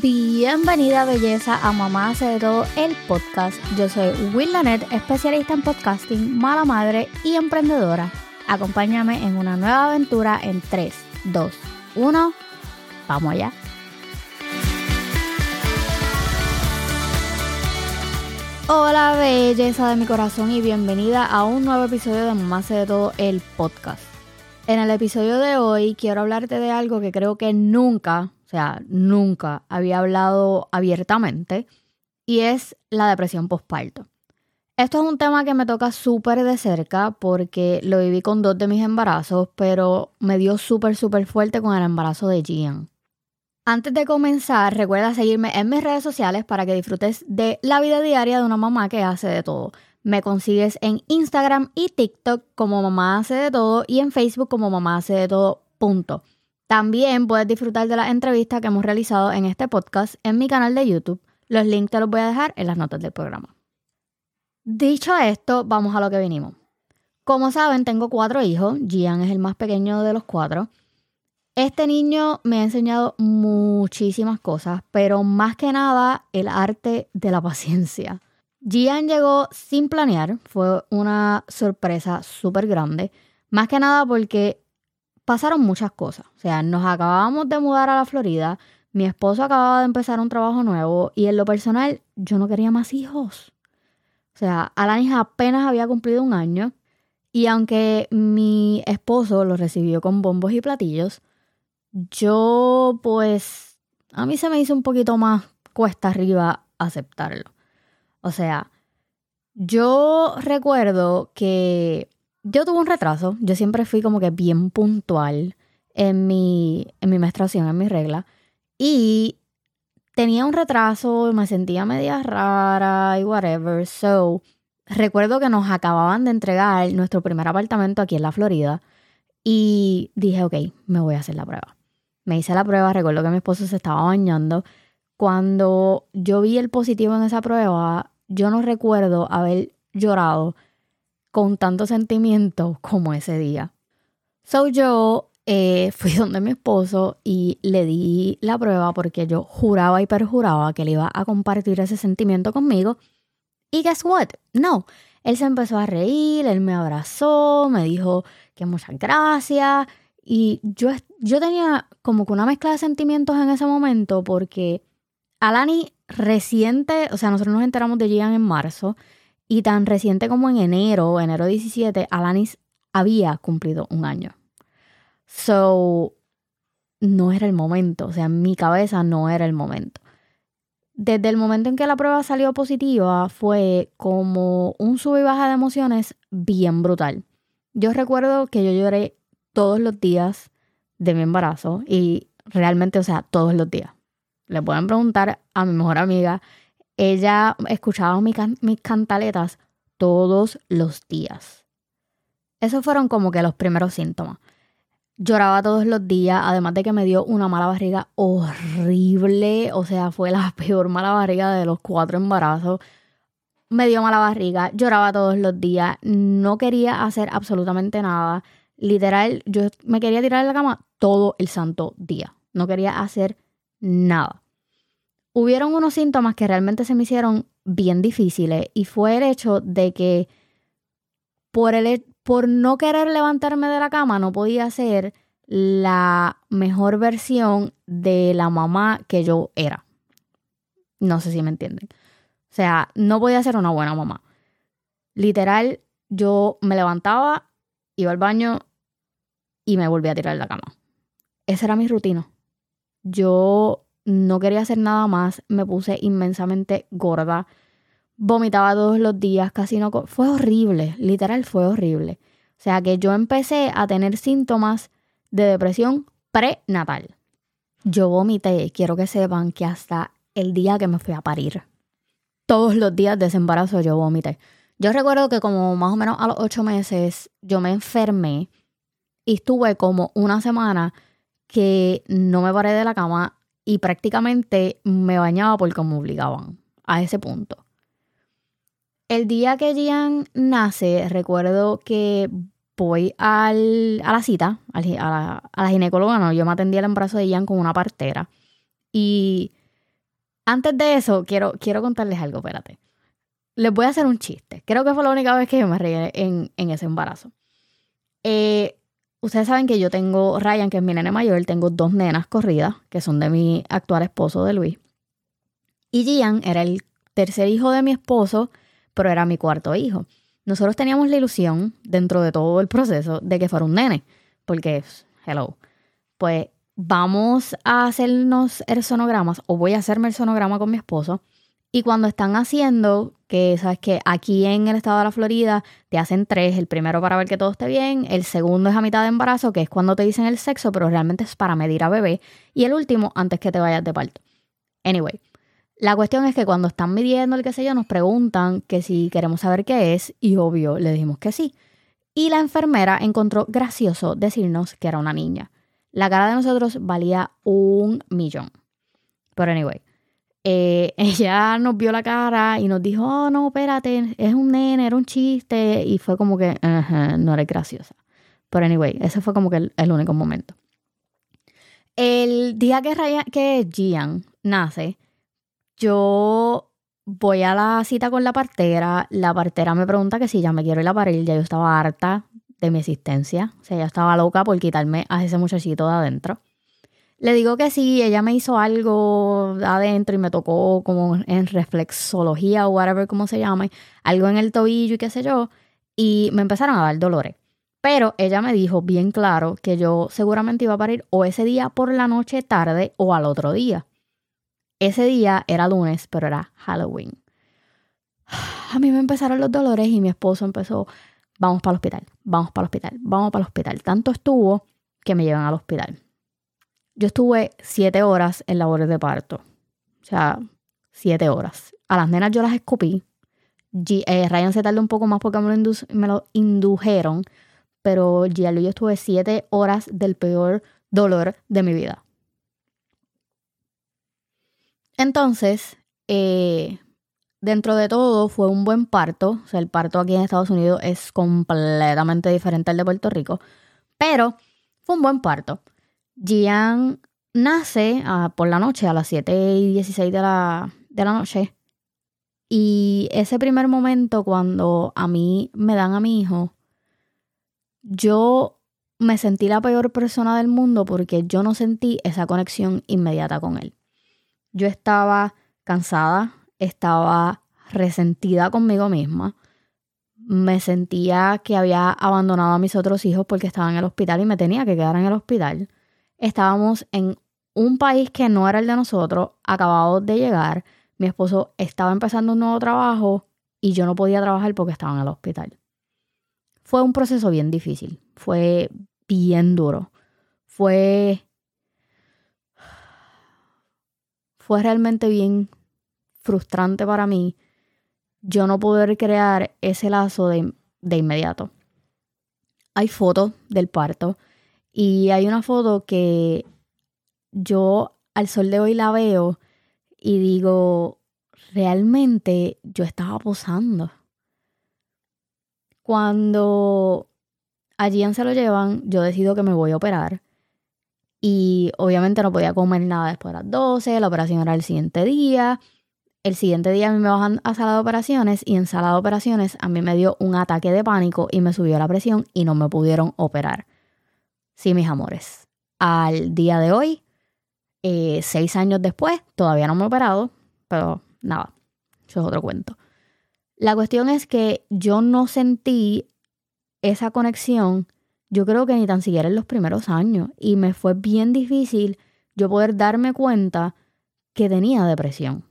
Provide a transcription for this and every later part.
Bienvenida belleza a Mamá hace de todo el podcast. Yo soy Will Lanet, especialista en podcasting, mala madre y emprendedora. Acompáñame en una nueva aventura en 3, 2, 1. Vamos allá. Hola belleza de mi corazón y bienvenida a un nuevo episodio de Mamá hace de todo el podcast. En el episodio de hoy quiero hablarte de algo que creo que nunca sea, nunca había hablado abiertamente, y es la depresión postparto. Esto es un tema que me toca súper de cerca porque lo viví con dos de mis embarazos, pero me dio súper, súper fuerte con el embarazo de Gian. Antes de comenzar, recuerda seguirme en mis redes sociales para que disfrutes de la vida diaria de una mamá que hace de todo. Me consigues en Instagram y TikTok como mamá hace de todo y en Facebook como mamá hace de todo. Punto. También puedes disfrutar de las entrevistas que hemos realizado en este podcast en mi canal de YouTube. Los links te los voy a dejar en las notas del programa. Dicho esto, vamos a lo que vinimos. Como saben, tengo cuatro hijos. Gian es el más pequeño de los cuatro. Este niño me ha enseñado muchísimas cosas, pero más que nada el arte de la paciencia. Gian llegó sin planear, fue una sorpresa súper grande, más que nada porque pasaron muchas cosas. O sea, nos acabábamos de mudar a la Florida, mi esposo acababa de empezar un trabajo nuevo y en lo personal yo no quería más hijos. O sea, Alanis apenas había cumplido un año y aunque mi esposo lo recibió con bombos y platillos, yo pues a mí se me hizo un poquito más cuesta arriba aceptarlo. O sea, yo recuerdo que yo tuve un retraso. Yo siempre fui como que bien puntual en mi, en mi menstruación, en mi regla. Y tenía un retraso, me sentía media rara y whatever. So, recuerdo que nos acababan de entregar nuestro primer apartamento aquí en la Florida. Y dije, ok, me voy a hacer la prueba. Me hice la prueba, recuerdo que mi esposo se estaba bañando. Cuando yo vi el positivo en esa prueba, yo no recuerdo haber llorado con tanto sentimiento como ese día. So yo eh, fui donde mi esposo y le di la prueba porque yo juraba y perjuraba que él iba a compartir ese sentimiento conmigo. Y guess what? No. Él se empezó a reír, él me abrazó, me dijo que muchas gracias. Y yo, yo tenía como que una mezcla de sentimientos en ese momento porque Alani reciente, o sea, nosotros nos enteramos de Gian en marzo y tan reciente como en enero, enero 17, Alanis había cumplido un año. So, no era el momento, o sea, en mi cabeza no era el momento. Desde el momento en que la prueba salió positiva, fue como un sub y baja de emociones bien brutal. Yo recuerdo que yo lloré todos los días de mi embarazo y realmente, o sea, todos los días. Le pueden preguntar a mi mejor amiga ella escuchaba mis, cantaletas todos los días. Esos fueron como que los primeros síntomas. Lloraba todos los días, además de que me dio una mala barriga horrible, o sea, fue la peor mala barriga de los cuatro embarazos. Me dio mala barriga, lloraba todos los días, no quería hacer absolutamente nada. Literal, yo me quería tirar de la cama todo el santo día. No quería hacer nada hubieron unos síntomas que realmente se me hicieron bien difíciles y fue el hecho de que por, el, por no querer levantarme de la cama no podía ser la mejor versión de la mamá que yo era. No sé si me entienden. O sea, no podía ser una buena mamá. Literal, yo me levantaba, iba al baño y me volvía a tirar de la cama. Esa era mi rutina. Yo no quería hacer nada más, me puse inmensamente gorda, vomitaba todos los días, casi no... Fue horrible, literal fue horrible. O sea que yo empecé a tener síntomas de depresión prenatal. Yo vomité, quiero que sepan que hasta el día que me fui a parir, todos los días de embarazo yo vomité. Yo recuerdo que como más o menos a los ocho meses yo me enfermé y estuve como una semana que no me paré de la cama y prácticamente me bañaba porque me obligaban a ese punto. El día que Gian nace, recuerdo que voy al, a la cita, a la, ginecóloga, no, yo me atendí el embarazo de Gian con una partera. Y Antes de eso, quiero, quiero contarles algo, espérate. Les voy a hacer un chiste. Creo que fue la única vez que yo me reí en, en ese embarazo. Eh, ustedes saben que yo tengo Ryan, que es mi nene mayor, tengo dos nenas corridas, que son de mi actual esposo de Luis. Y Gian era el tercer hijo de mi esposo, pero era mi cuarto hijo. Nosotros teníamos la ilusión, dentro de todo el proceso, de que fuera un nene, porque, hello, pues vamos a hacernos el sonogramas, o voy a hacerme el sonograma con mi esposo, y cuando están haciendo, que sabes que aquí en el estado de la Florida te hacen tres, el primero para ver que todo esté bien, el segundo es a mitad de embarazo, que es cuando te dicen el sexo, pero realmente es para medir a bebé, y el último antes que te vayas de parto. Anyway, la cuestión es que cuando están midiendo el qué sé yo, nos preguntan que si queremos saber qué es, y obvio, le dijimos que sí. Y la enfermera encontró gracioso decirnos que era una niña. La cara de nosotros valía un millón. Pero anyway, eh, ella nos vio la cara y nos dijo, oh, no, espérate, es un nene, era un chiste. Y fue como que, no eres graciosa. Pero anyway, ese fue como que el, único momento. El día que, que Gian nace, yo voy a la cita con la partera. La partera me pregunta que si ya me quiero ir a parir. Ya yo estaba harta de mi existencia. O sea, ya estaba loca por quitarme a ese muchachito de adentro. Le digo que sí, ella me hizo algo adentro y me tocó como en reflexología o whatever como se llame, algo en el tobillo y qué sé yo, y me empezaron a dar dolores. Pero ella me dijo bien claro que yo seguramente iba a parir o ese día por la noche tarde o al otro día. Ese día era lunes, pero era Halloween. A mí me empezaron los dolores y mi esposo empezó, vamos para el hospital, vamos para el hospital, vamos para el hospital. Tanto estuvo que me llevan al hospital. Yo estuve siete horas en labores de parto. O sea, siete horas. A las nenas yo las escupí. Eh, Ryan se tardó un poco más porque me lo, indujeron. Pero ya yo estuve siete horas del peor dolor de mi vida. Entonces, eh, dentro de todo fue un buen parto. O sea, el parto aquí en Estados Unidos es completamente diferente al de Puerto Rico. Pero fue un buen parto. Gian nace ah, por la noche, a las 7 y 16 de la, de la noche. Y ese primer momento cuando a mí me dan a mi hijo, yo me sentí la peor persona del mundo porque yo no sentí esa conexión inmediata con él. Yo estaba cansada, estaba resentida conmigo misma, me sentía que había abandonado a mis otros hijos porque estaban en el hospital y me tenía que quedar en el hospital estábamos en un país que no era el de nosotros, acabados de llegar, mi esposo estaba empezando un nuevo trabajo y yo no podía trabajar porque estaba en el hospital. Fue un proceso bien difícil, fue bien duro, fue... Fue realmente bien frustrante para mí yo no poder crear ese lazo de, de inmediato. Hay fotos del parto y hay una foto que yo al sol de hoy la veo y digo, realmente yo estaba posando. Cuando a Gian se lo llevan, yo decido que me voy a operar. Y obviamente no podía comer nada después de las 12, la operación era el siguiente día. El siguiente día a mí me bajan a sala de operaciones y en sala de operaciones a mí me dio un ataque de pánico y me subió la presión y no me pudieron operar. Sí, mis amores. Al día de hoy, eh, seis años después, todavía no me he operado, pero nada, eso es otro cuento. La cuestión es que yo no sentí esa conexión, yo creo que ni tan siquiera en los primeros años, y me fue bien difícil yo poder darme cuenta que tenía depresión.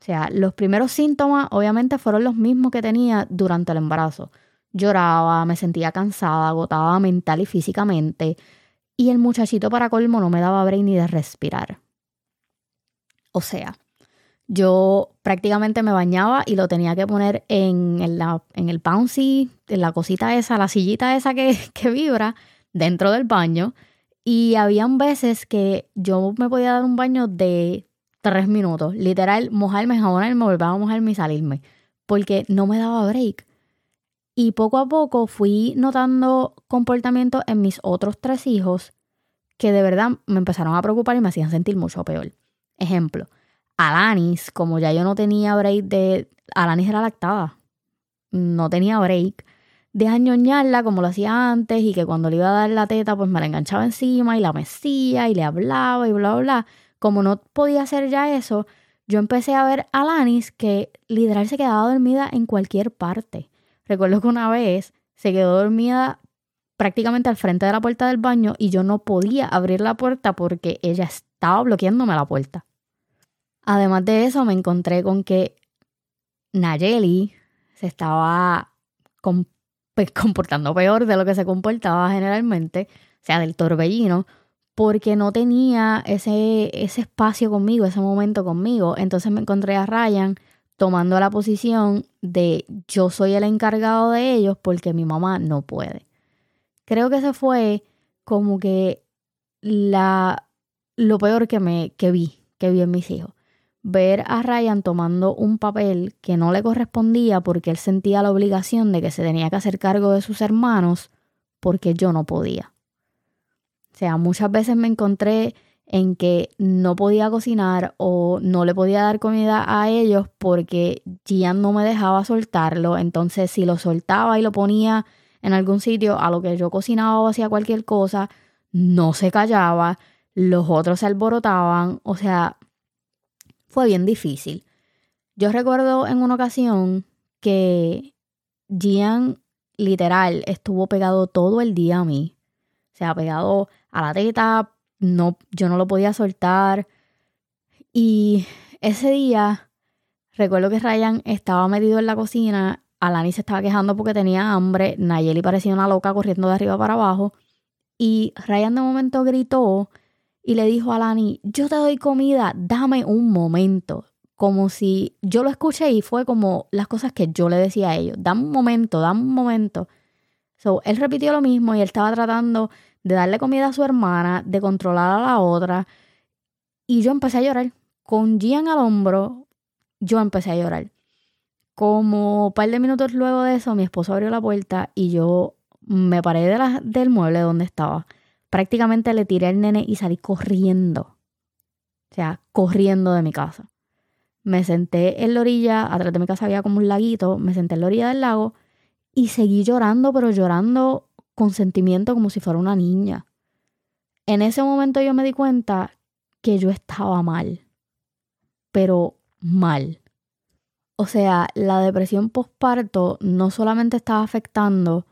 O sea, los primeros síntomas obviamente fueron los mismos que tenía durante el embarazo lloraba, me sentía cansada, agotada mental y físicamente, y el muchachito para colmo no me daba break ni de respirar. O sea, yo prácticamente me bañaba y lo tenía que poner en, en el bouncy, en la cosita esa, la sillita esa que, que vibra dentro del baño. Y habían veces que yo me podía dar un baño de tres minutos, literal, mojarme, jabonarme, volver a mojarme y salirme, porque no me daba break. Y poco a poco fui notando comportamientos en mis otros tres hijos que de verdad me empezaron a preocupar y me hacían sentir mucho peor. Ejemplo, Alanis, como ya yo no tenía break de... Alanis era lactada. No tenía break de añoñarla como lo hacía antes y que cuando le iba a dar la teta pues me la enganchaba encima y la mecía y le hablaba y bla, bla, bla. Como no podía hacer ya eso, yo empecé a ver a Lanis que literal se quedaba dormida en cualquier parte. Recuerdo que una vez se quedó dormida prácticamente al frente de la puerta del baño y yo no podía abrir la puerta porque ella estaba bloqueándome la puerta. Además de eso, me encontré con que Nayeli se estaba pues, comportando peor de lo que se comportaba generalmente, o sea, del torbellino, porque no tenía ese, ese espacio conmigo, ese momento conmigo. Entonces me encontré a Ryan tomando la posición de yo soy el encargado de ellos porque mi mamá no puede. Creo que ese fue como que la, lo peor que, me, que vi, que vi en mis hijos. Ver a Ryan tomando un papel que no le correspondía porque él sentía la obligación de que se tenía que hacer cargo de sus hermanos porque yo no podía. O sea, muchas veces me encontré en que no podía cocinar o no le podía dar comida a ellos porque Gian no me dejaba soltarlo. Entonces, si lo soltaba y lo ponía en algún sitio a lo que yo cocinaba o hacía cualquier cosa, no se callaba, los otros se alborotaban. O sea, fue bien difícil. Yo recuerdo en una ocasión que Gian literal estuvo pegado todo el día a mí. O sea, pegado a la teta, no, yo no lo podía soltar. Y ese día, recuerdo que Ryan estaba metido en la cocina, Alani se estaba quejando porque tenía hambre, Nayeli parecía una loca corriendo de arriba para abajo. Y Ryan de momento gritó y le dijo a Alani, yo te doy comida, dame un momento. Como si yo lo escuché y fue como las cosas que yo le decía a ellos, dame un momento, dame un momento. So, él repitió lo mismo y él estaba tratando de darle comida a su hermana, de controlar a la otra. Y yo empecé a llorar. Con Gian al hombro, yo empecé a llorar. Como un par de minutos luego de eso, mi esposo abrió la puerta y yo me paré del mueble donde estaba. Prácticamente le tiré al nene y salí corriendo. O sea, corriendo de mi casa. Me senté en la orilla, atrás de mi casa había como un laguito, me senté en la orilla del lago y seguí llorando, pero llorando con sentimiento como si fuera una niña. En ese momento yo me di cuenta que yo estaba mal, pero mal. O sea, la depresión postparto no solamente estaba afectando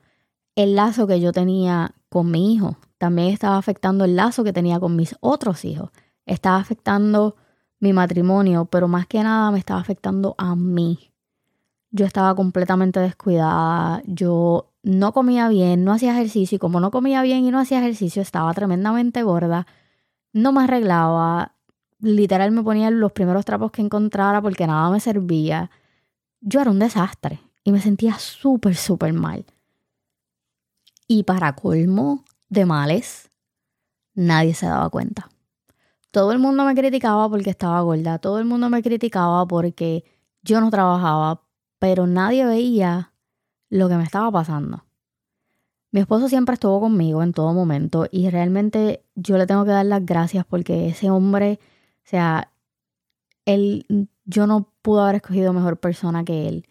el lazo que yo tenía con mi hijo, también estaba afectando el lazo que tenía con mis otros hijos. Estaba afectando mi matrimonio, pero más que nada me estaba afectando a mí. Yo estaba completamente descuidada, yo no comía bien, no hacía ejercicio y como no comía bien y no hacía ejercicio estaba tremendamente gorda, no me arreglaba, literal me ponía los primeros trapos que encontrara porque nada me servía. Yo era un desastre y me sentía súper, súper mal. Y para colmo de males, nadie se daba cuenta. Todo el mundo me criticaba porque estaba gorda, todo el mundo me criticaba porque yo no trabajaba, pero nadie veía lo que me estaba pasando. Mi esposo siempre estuvo conmigo en todo momento y realmente yo le tengo que dar las gracias porque ese hombre, o sea, él, yo no pude haber escogido mejor persona que él.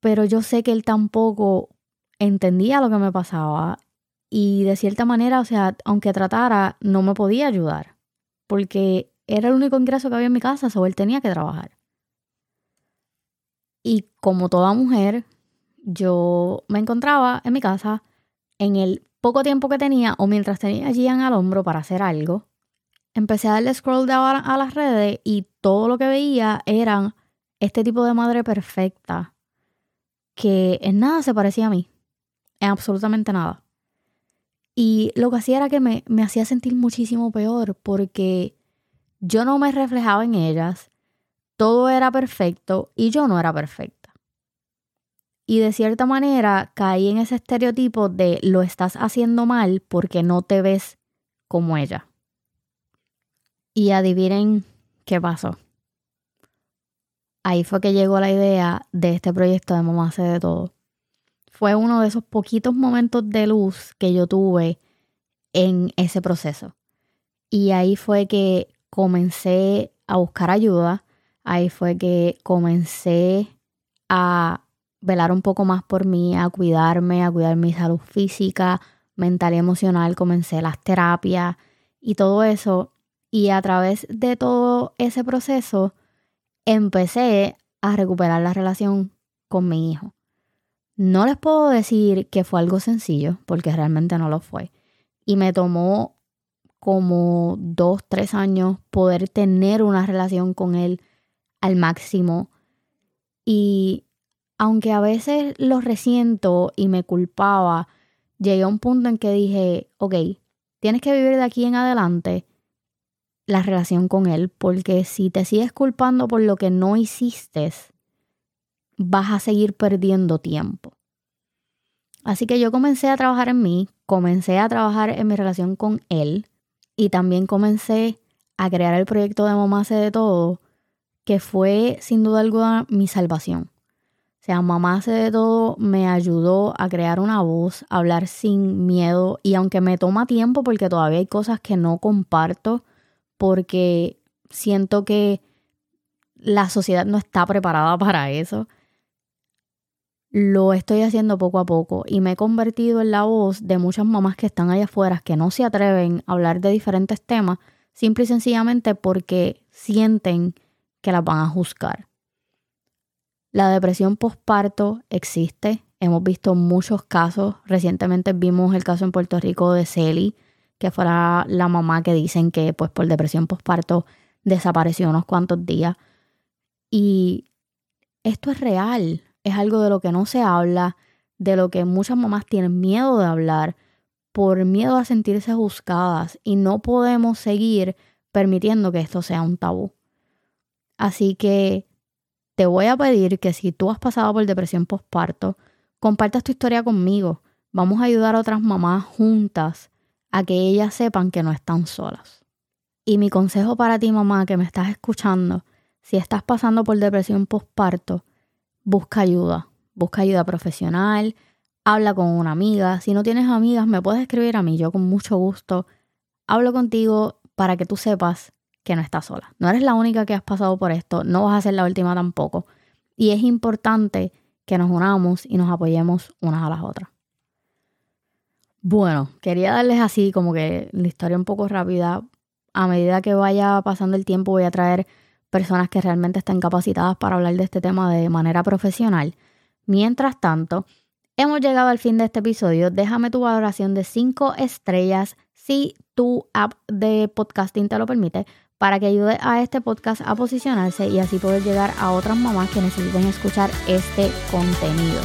Pero yo sé que él tampoco entendía lo que me pasaba y de cierta manera, o sea, aunque tratara, no me podía ayudar porque era el único ingreso que había en mi casa, o él tenía que trabajar. Y como toda mujer, yo me encontraba en mi casa en el poco tiempo que tenía o mientras tenía a Gian al hombro para hacer algo, empecé a darle scroll a las redes y todo lo que veía eran este tipo de madre perfecta que en nada se parecía a mí, en absolutamente nada. Y lo que hacía era que me, me hacía sentir muchísimo peor porque yo no me reflejaba en ellas, todo era perfecto y yo no era perfecta. Y de cierta manera caí en ese estereotipo de lo estás haciendo mal porque no te ves como ella. Y adivinen qué pasó. Ahí fue que llegó la idea de este proyecto de Mamá hace de todo. Fue uno de esos poquitos momentos de luz que yo tuve en ese proceso. Y ahí fue que comencé a buscar ayuda. Ahí fue que comencé a velar un poco más por mí, a cuidarme, a cuidar mi salud física, mental y emocional. Comencé las terapias y todo eso. Y a través de todo ese proceso, empecé a recuperar la relación con mi hijo. No les puedo decir que fue algo sencillo, porque realmente no lo fue. Y me tomó como dos, tres años poder tener una relación con él al máximo. Y aunque a veces lo resiento y me culpaba, llegué a un punto en que dije, ok, tienes que vivir de aquí en adelante la relación con él, porque si te sigues culpando por lo que no hiciste, vas a seguir perdiendo tiempo. Así que yo comencé a trabajar en mí, comencé a trabajar en mi relación con él y también comencé a crear el proyecto de Mamá hace de todo, que fue sin duda alguna mi salvación. O sea, Mamá hace de todo me ayudó a crear una voz, a hablar sin miedo y aunque me toma tiempo porque todavía hay cosas que no comparto porque siento que la sociedad no está preparada para eso lo estoy haciendo poco a poco y me he convertido en la voz de muchas mamás que están allá afuera que no se atreven a hablar de diferentes temas simple y sencillamente porque sienten que las van a juzgar. La depresión postparto existe, hemos visto muchos casos, recientemente vimos el caso en Puerto Rico de Celi, que fuera la mamá que dicen que pues por depresión postparto desapareció unos cuantos días. Y esto es real, es algo de lo que no se habla, de lo que muchas mamás tienen miedo de hablar por miedo a sentirse juzgadas y no podemos seguir permitiendo que esto sea un tabú. Así que te voy a pedir que si tú has pasado por depresión postparto, compartas tu historia conmigo. Vamos a ayudar a otras mamás juntas a que ellas sepan que no están solas. Y mi consejo para ti, mamá, que me estás escuchando, si estás pasando por depresión postparto, busca ayuda, busca ayuda profesional, habla con una amiga. Si no tienes amigas, me puedes escribir a mí, yo con mucho gusto hablo contigo para que tú sepas que no estás sola. No eres la única que has pasado por esto, no vas a ser la última tampoco. Y es importante que nos unamos y nos apoyemos unas a las otras. Bueno, quería darles así como que la historia un poco rápida. A medida que vaya pasando el tiempo voy a traer personas que realmente están capacitadas para hablar de este tema de manera profesional. Mientras tanto, hemos llegado al fin de este episodio. Déjame tu valoración de 5 estrellas si tu app de podcasting te lo permite para que ayude a este podcast a posicionarse y así poder llegar a otras mamás que necesiten escuchar este contenido.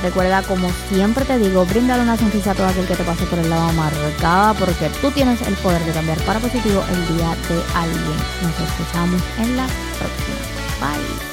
Recuerda, como siempre te digo, bríndale una sonrisa a todo aquel que te pase por el lado amargada, porque tú tienes el poder de cambiar para positivo el día de alguien. Nos escuchamos en la próxima. Bye.